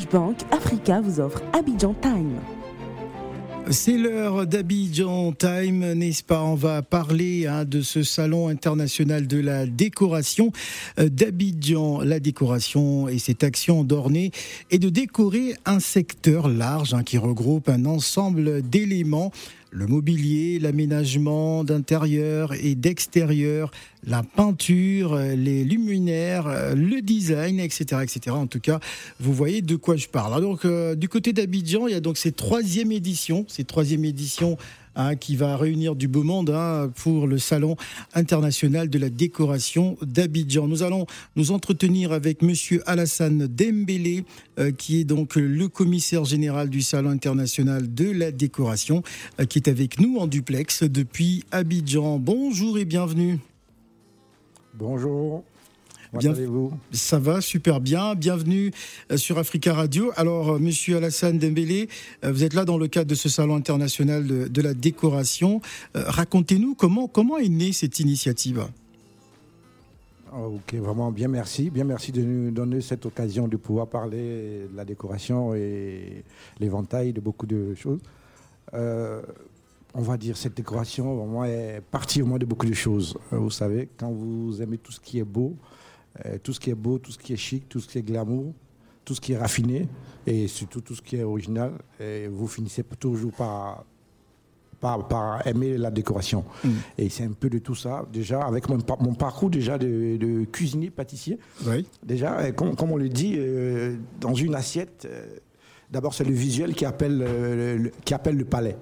Orange Bank Africa vous offre Abidjan Time. C'est l'heure d'Abidjan Time, n'est-ce pas? On va parler hein, de ce salon international de la décoration euh, d'Abidjan. La décoration et cette action d'orner et de décorer un secteur large hein, qui regroupe un ensemble d'éléments le mobilier, l'aménagement d'intérieur et d'extérieur, la peinture, les luminaires, le design, etc., etc. En tout cas, vous voyez de quoi je parle. donc, euh, du côté d'Abidjan, il y a donc cette troisième édition, cette troisième édition Hein, qui va réunir du beau monde hein, pour le Salon international de la décoration d'Abidjan. Nous allons nous entretenir avec Monsieur Alassane Dembélé, euh, qui est donc le commissaire général du Salon international de la décoration, euh, qui est avec nous en duplex depuis Abidjan. Bonjour et bienvenue. Bonjour. Bien, Ça va, super bien. Bienvenue euh, sur Africa Radio. Alors, euh, Monsieur Alassane Dembélé, euh, vous êtes là dans le cadre de ce salon international de, la décoration. Racontez-nous comment, comment est née cette initiative. Ah, ok, vraiment bien merci. Bien merci de nous donner cette occasion de pouvoir parler de la décoration et l'éventail de beaucoup de choses. on va dire cette décoration vraiment est partie au moins de beaucoup de choses. Vous savez, quand vous aimez tout ce qui est beau, euh, tout ce qui est beau, tout ce qui est chic, tout ce qui est glamour, tout ce qui est raffiné et surtout tout ce qui est original. Et vous finissez toujours par, par, aimer la décoration. Mm. Et c'est un peu de tout ça. Déjà, avec mon, mon parcours déjà de, cuisinier, pâtissier, déjà, comme, on le dit, euh, dans une assiette, euh, d'abord c'est le visuel qui appelle, le, qui appelle le palais.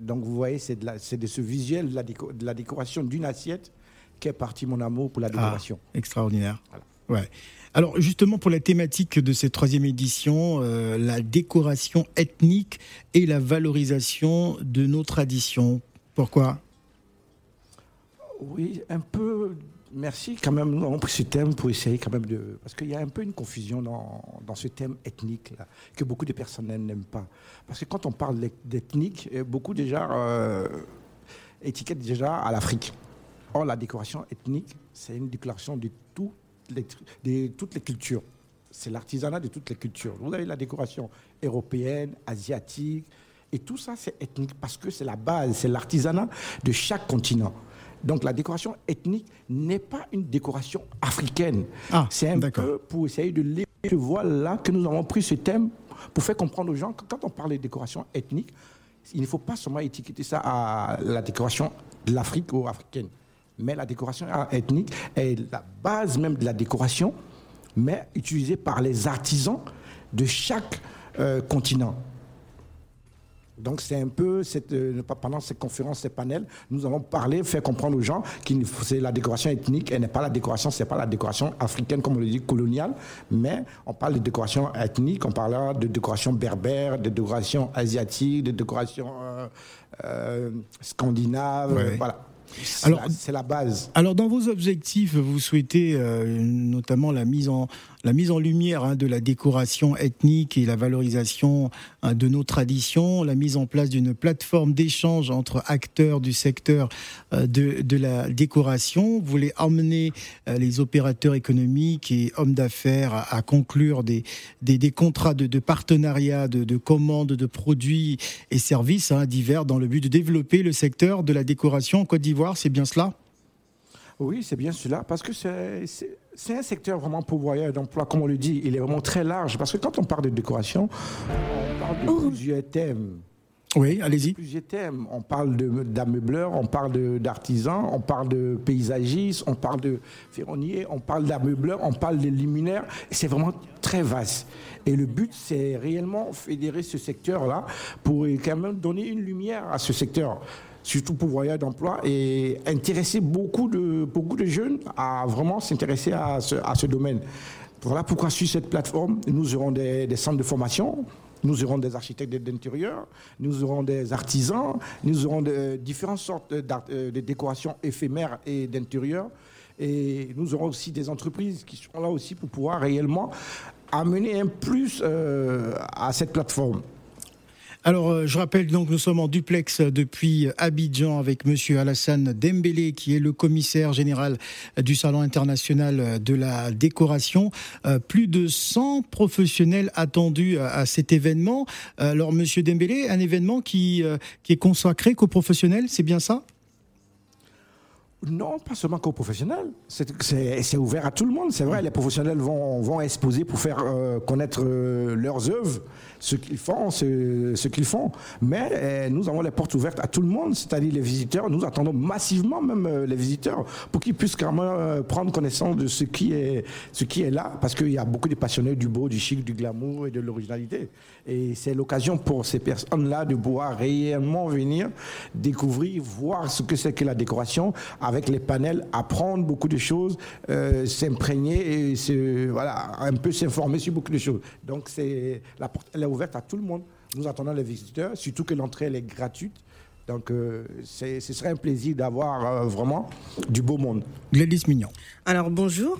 Donc vous voyez, c'est de, de, ce visuel de la, de la décoration d'une assiette qu'est parti mon amour pour la ah, décoration. extraordinaire. Ouais. Alors justement pour la thématique de cette troisième édition, euh, la décoration ethnique et la valorisation de nos traditions. Pourquoi? Oui, un peu. Merci quand même on pris ce thème pour essayer quand même de... Parce qu'il y a un peu une confusion dans, dans ce thème ethnique-là, que beaucoup de personnes n'aiment pas. Parce que quand on parle d'ethnique, beaucoup déjà euh, étiquettent déjà à l'Afrique. Or, la décoration ethnique, c'est une déclaration de, de toutes les cultures. C'est l'artisanat de toutes les cultures. Vous avez la décoration européenne, asiatique, et tout ça, c'est ethnique parce que c'est la base, c'est l'artisanat de chaque continent. Donc la décoration ethnique n'est pas une décoration africaine. Ah, c'est un peu pour essayer de lever le voile là que nous avons pris ce thème pour faire comprendre aux gens que quand on parle de décoration ethnique, il ne faut pas seulement étiqueter ça à la décoration de l'Afrique ou africaine mais la décoration ethnique est la base même de la décoration, mais utilisée par les artisans de chaque euh, continent. Donc c'est un peu cette, euh, pendant cette conférence, ces panels, nous allons parler, faire comprendre aux gens que c'est la décoration ethnique, elle n'est pas la décoration, c'est pas la décoration africaine comme on le dit coloniale, mais on parle de décoration ethnique, on parlera de décoration berbère, de décoration asiatique, de décoration euh, scandinave, voilà. Alors, c'est la base. Alors, dans vos objectifs, vous souhaitez euh, notamment la mise en la mise en lumière hein, de la décoration ethnique et la valorisation hein, de nos traditions, la mise en place d'une plateforme d'échange entre acteurs du secteur euh, de, la décoration. Vous voulez emmener euh, les opérateurs économiques et hommes d'affaires à, conclure des, des, contrats de, partenariat, de, de commandes de produits et services hein, divers dans le but de développer le secteur de la décoration en Côte d'Ivoire. C'est bien cela? Oui, c'est bien cela, parce que c'est un secteur vraiment pourvoyeur d'emploi, comme on le dit, il est vraiment très large, parce que quand on parle de décoration, on parle de oh. plusieurs thèmes. Oui, allez-y. Plusieurs thèmes. On parle d'ameubleurs, on parle d'artisans, on parle de paysagistes, on parle de ferronniers, on parle d'ameubleurs, on parle de luminaires. C'est vraiment très vaste. Et le but, c'est réellement fédérer ce secteur-là pour quand même donner une lumière à ce secteur surtout pour voyage d'emploi, et intéresser beaucoup de, beaucoup de jeunes à vraiment s'intéresser à ce, à ce domaine. Voilà pourquoi sur cette plateforme, nous aurons des, centres de formation, nous aurons des architectes d'intérieur, nous aurons des artisans, nous aurons différentes sortes euh, de décorations éphémères et d'intérieur. Et nous aurons aussi des entreprises qui seront là aussi pour pouvoir réellement amener un plus euh, à cette plateforme. Alors, euh, je rappelle donc, nous sommes en duplex depuis Abidjan avec Monsieur Alassane Dembélé, qui est le commissaire général du Salon international de la décoration. Euh, plus de 100 professionnels attendus à, cet événement. Alors, Monsieur Dembélé, un événement qui, euh, qui est consacré qu'aux professionnels, c'est bien ça? Non, pas seulement qu'aux professionnels. C'est ouvert à tout le monde. C'est vrai, les professionnels vont, exposer pour faire connaître leurs œuvres ce qu'ils font, ce, qu'ils font. Mais eh, nous avons les portes ouvertes à tout le monde, c'est-à-dire les visiteurs. Nous attendons massivement même euh, les visiteurs pour qu'ils puissent quand euh, prendre connaissance de ce qui est, ce qui est là, parce qu'il y a beaucoup de passionnés du beau, du chic, du glamour et de l'originalité. Et c'est l'occasion pour ces personnes-là de pouvoir réellement venir découvrir, voir ce que c'est que la décoration avec les panels, apprendre beaucoup de choses, euh, s'imprégner et se, voilà, un peu s'informer sur beaucoup de choses. Donc c'est la porte, ouverte à tout le monde. Nous attendons les visiteurs, surtout que l'entrée elle est gratuite. Donc, euh, ce serait un plaisir d'avoir euh, vraiment du beau monde. Gladys Mignon. Alors, bonjour.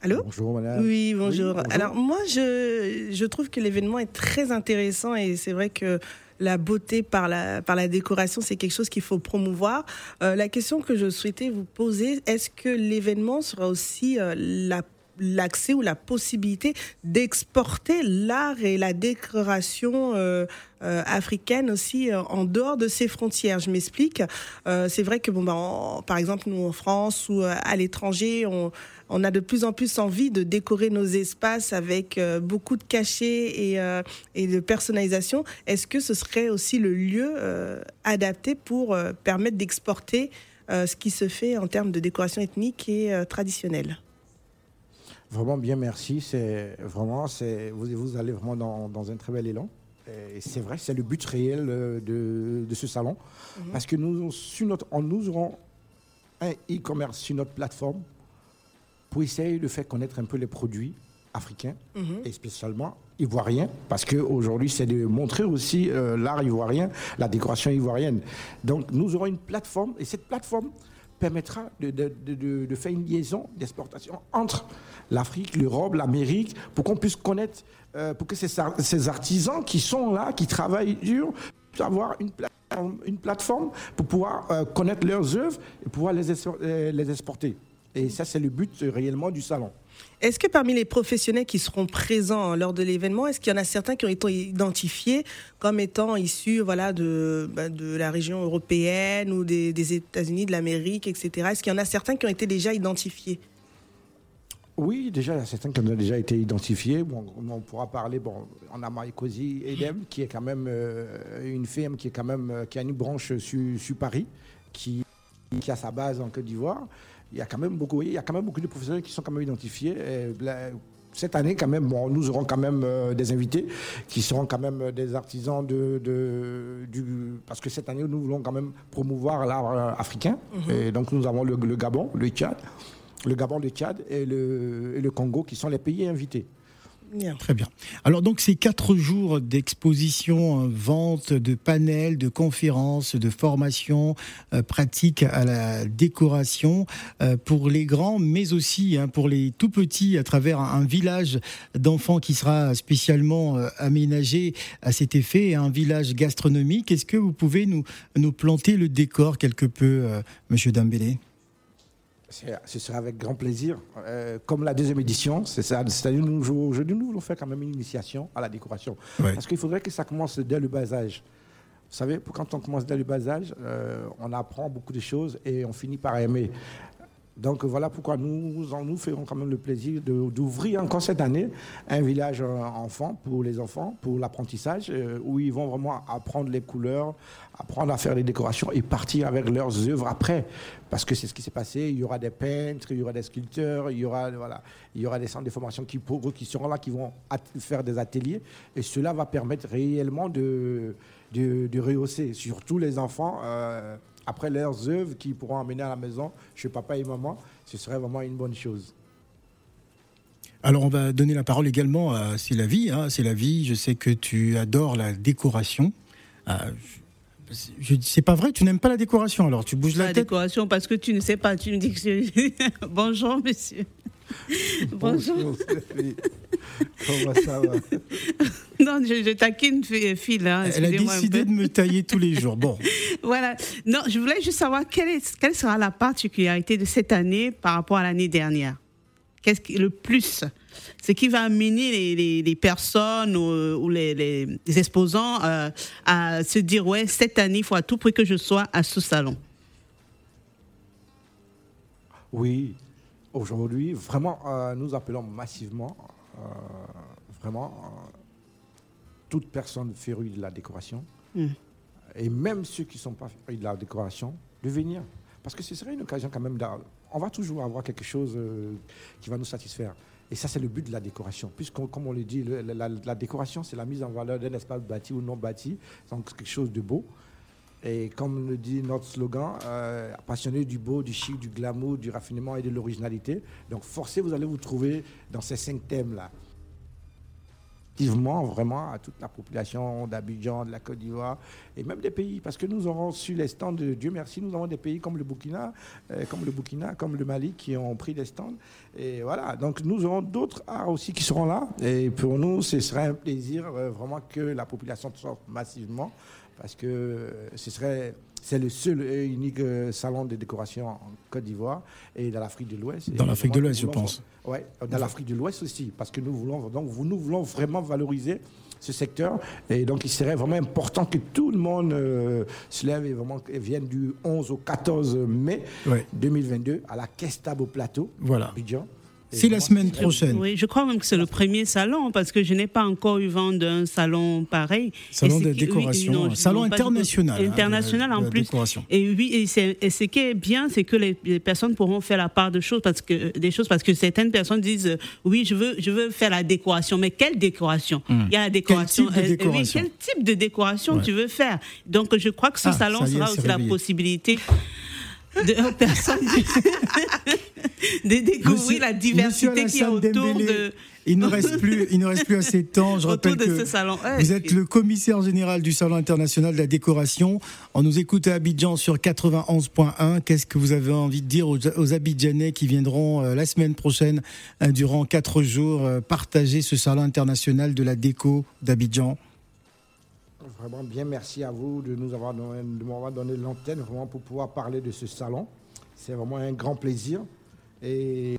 Allô? Bonjour, madame. Oui bonjour. Alors, moi, je, je trouve que l'événement est très intéressant et c'est vrai que la beauté par la, par la décoration, c'est quelque chose qu'il faut promouvoir. Euh, la question que je souhaitais vous poser, est-ce que l'événement sera aussi la l'accès ou la possibilité d'exporter l'art et la décoration euh, euh, africaine aussi euh, en dehors de ses frontières. Je m'explique. c'est vrai que bon, bah, par exemple, nous en France ou à l'étranger, on, on, a de plus en plus envie de décorer nos espaces avec beaucoup de cachets et, et de personnalisation. Est-ce que ce serait aussi le lieu adapté pour permettre d'exporter ce qui se fait en termes de décoration ethnique et traditionnelle? Vraiment bien, merci. C'est vraiment, c'est vous, vous allez vraiment dans, un très bel élan. Et c'est vrai, c'est le but réel euh, de, ce salon, mhm. parce que nous, sur notre, nous aurons un e-commerce sur notre plateforme pour essayer de faire connaître un peu les produits africains mhm. et spécialement ivoiriens, parce qu'aujourd'hui, c'est de montrer aussi euh, l'art ivoirien, la décoration ivoirienne. Donc, nous aurons une plateforme, et cette plateforme permettra de, de, faire une liaison d'exportation entre l'Afrique, l'Europe, l'Amérique, pour qu'on puisse connaître, euh, pour que ces, artisans qui sont là, qui travaillent dur, puissent avoir une, une plateforme pour pouvoir euh, connaître leurs œuvres et pouvoir les, euh, les exporter. Et ça, c'est le but réellement du salon. Est-ce que parmi les professionnels qui seront présents lors de l'événement, est-ce qu'il y en a certains qui ont été identifiés comme étant issus voilà, de, bah, de la région européenne ou des, des États-Unis, de l'Amérique, etc. Est-ce qu'il y en a certains qui ont été déjà identifiés? Oui, déjà, il y a certains qui ont déjà été identifiés. Bon, on pourra parler, bon, on a Maïkosi Edem, qui est quand même euh, une firme qui, est quand même, euh, qui a une branche sur, Paris, qui, qui, a sa base en Côte d'Ivoire. Il y a quand même beaucoup, il y a quand même beaucoup de professionnels qui sont quand même identifiés. cette année, quand même, bon, nous aurons quand même euh, des invités qui seront quand même des artisans de, du, parce que cette année, nous voulons quand même promouvoir l'art africain. Mhm. Et donc, nous avons le, le Gabon, le Tchad le Gabon, le Tchad et le, Congo, qui sont les pays invités. Très bien. Alors donc ces quatre jours d'exposition, euh, vente, de panels, de conférences, de formations euh, pratiques à la décoration euh, pour les grands, mais aussi hein, pour les tout petits à travers un, village d'enfants qui sera spécialement aménagé à cet effet, un village gastronomique. Est-ce que vous pouvez nous, nous planter le décor quelque peu, Monsieur Dambélé ce sera avec grand plaisir. Euh, comme la deuxième édition, c'est ça. C'est-à-dire nous, aujourd'hui, nous voulons faire quand même une initiation à la décoration. Parce qu'il faudrait que ça commence dès le bas âge. Vous savez, quand on commence dès le bas âge, euh, on apprend beaucoup de choses et on finit par aimer. Donc voilà pourquoi nous, nous ferons quand même le plaisir d'ouvrir encore cette année un village euh, enfant pour les enfants, pour l'apprentissage, euh, où ils vont vraiment apprendre les couleurs, apprendre à faire les décorations et partir avec leurs œuvres après. Parce que c'est ce qui s'est passé, il y aura des peintres, il y aura des sculpteurs, il y aura, voilà, il y aura des centres de formation qui, qui seront là, qui vont faire des ateliers. Et cela va permettre réellement de, de, rehausser, surtout les enfants. Euh, après leurs œuvres qu'ils pourront emmener à la maison chez papa et maman, ce serait vraiment une bonne chose. Alors on va donner la parole également à C'est la vie. Hein, C'est la vie. Je sais que tu adores la décoration. Ah, c'est pas vrai, tu n'aimes pas la décoration. Alors tu bouges la, la décoration parce que tu ne sais pas. Tu me dis que je... bonjour monsieur. Bonjour. Comment ça va? Non, je, je taquine Phil. Hein, Elle a décidé de me tailler tous les jours. Bon. voilà. Non, je voulais juste savoir quelle, est, quelle sera la particularité de cette année par rapport à l'année dernière? Qu'est-ce qui le plus? Ce qui va amener les, les, personnes ou, les, les, exposants euh, à se dire ouais, cette année, il faut à tout prix que je sois à ce salon? Oui, aujourd'hui, vraiment, euh, nous appelons massivement, euh, vraiment, toute personne férue de la décoration, hmm. et même ceux qui ne sont pas férus de la décoration, de venir. Parce que ce serait une occasion quand même. On va toujours avoir quelque chose euh, qui va nous satisfaire. Et ça, c'est le but de la décoration. Puisque, comme on le dit, la, décoration, c'est la mise en valeur d'un espace bâti ou non bâti. Donc, quelque chose de beau. Et comme le dit notre slogan, euh, passionné du beau, du chic, du glamour, du raffinement et de l'originalité. Donc, forcez, vous allez vous trouver dans ces cinq thèmes-là vraiment à toute la population d'Abidjan, de la Côte d'Ivoire et même des pays. Parce que nous aurons sur les stands, de Dieu merci, nous avons des pays comme le Burkina, euh, comme le Burkina, comme le Mali qui ont pris des stands. Et voilà, donc nous aurons d'autres arts aussi qui seront là. Et pour nous, ce serait un plaisir euh, vraiment que la population sorte massivement parce que euh, ce serait c'est le seul et unique euh, salon de décoration en Côte d'Ivoire et dans l'Afrique de l'Ouest. Dans l'Afrique de l'Ouest, je pense. Oui, dans l'Afrique de l'Ouest aussi, parce que nous voulons, donc, nous voulons vraiment valoriser ce secteur. Et donc, il serait vraiment important que tout le monde euh, se lève et, vraiment, vienne du 11 au 14 mai 2022 à la Kestabo Plateau, voilà. C'est la semaine prochaine. Oui, je crois même que c'est le premier salon parce que je n'ai pas encore eu vent d'un salon pareil. Salon de décoration, salon international. Hein, international en plus. Et oui, et, ce qui est bien, c'est que les, personnes pourront faire la part de choses parce que des choses parce que certaines personnes disent euh, oui, je veux je veux faire la décoration, mais quelle décoration? Hmm. Il y a la décoration. Quel type de décoration, oui, quel type de décoration tu veux faire? Donc je crois que ce ah, salon sera aussi la possibilité de personnes de découvrir la diversité qui est autour de. Il ne reste plus, il ne reste plus assez de temps. Je rappelle que vous êtes le commissaire général du Salon international de la décoration. On nous écoute à Abidjan sur 91.1. Qu'est-ce que vous avez envie de dire aux, Abidjanais qui viendront euh, la semaine prochaine, euh, durant quatre jours, euh, partager ce Salon international de la déco d'Abidjan? Vraiment bien merci à vous de nous avoir donné, m'avoir donné l'antenne pour pouvoir parler de ce salon. C'est vraiment un grand plaisir. Et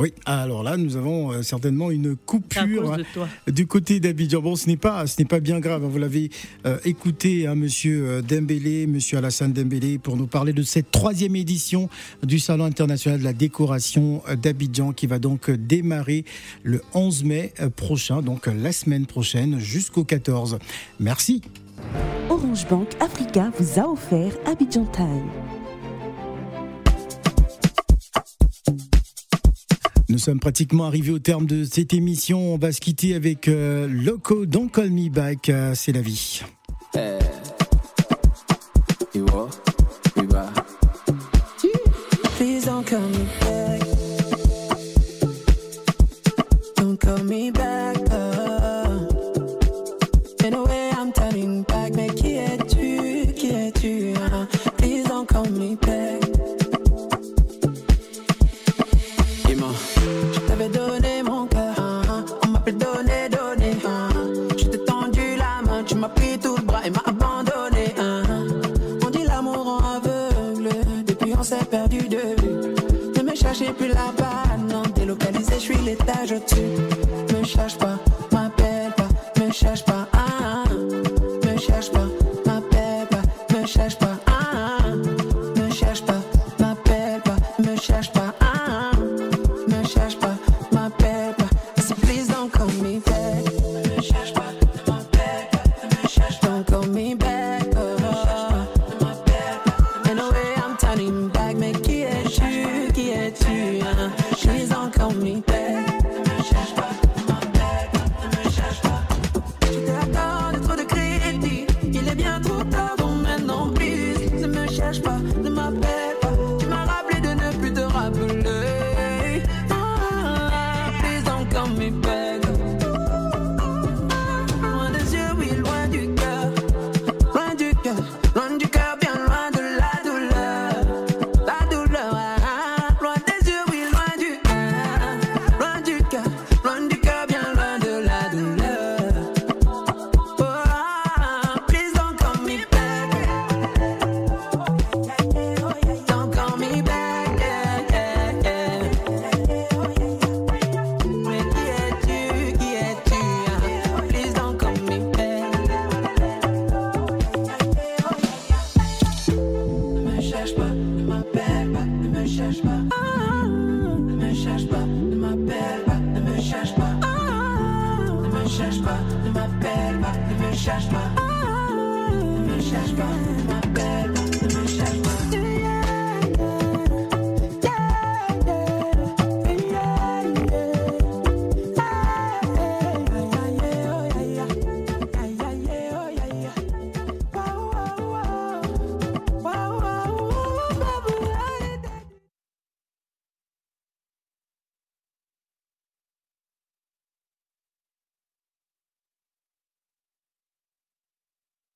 oui, alors là, nous avons euh, certainement une coupure hein, du côté d'Abidjan. Bon, ce n'est pas, ce n'est pas bien grave. Hein. Vous l'avez euh, écouté, hein, Monsieur euh, Dembélé, Monsieur Alassane Dembélé, pour nous parler de cette troisième édition du Salon international de la décoration d'Abidjan, qui va donc démarrer le 11 mai prochain, donc la semaine prochaine, jusqu'au 14. Merci. Orange Bank Africa vous a offert Abidjan Time. Nous sommes pratiquement arrivés au terme de cette émission. On va se quitter avec euh, Loco Don't Call Me Back. Euh, c'est la vie. Please don't call me back. Don't call me back. In a way, I'm turning back. Mais qui es-tu? Qui es-tu? Please don't call me back. Je suis l'étage au-dessus. Me cherche pas, m'appelle pas, me cherche pas. Run the cherche pas, moi.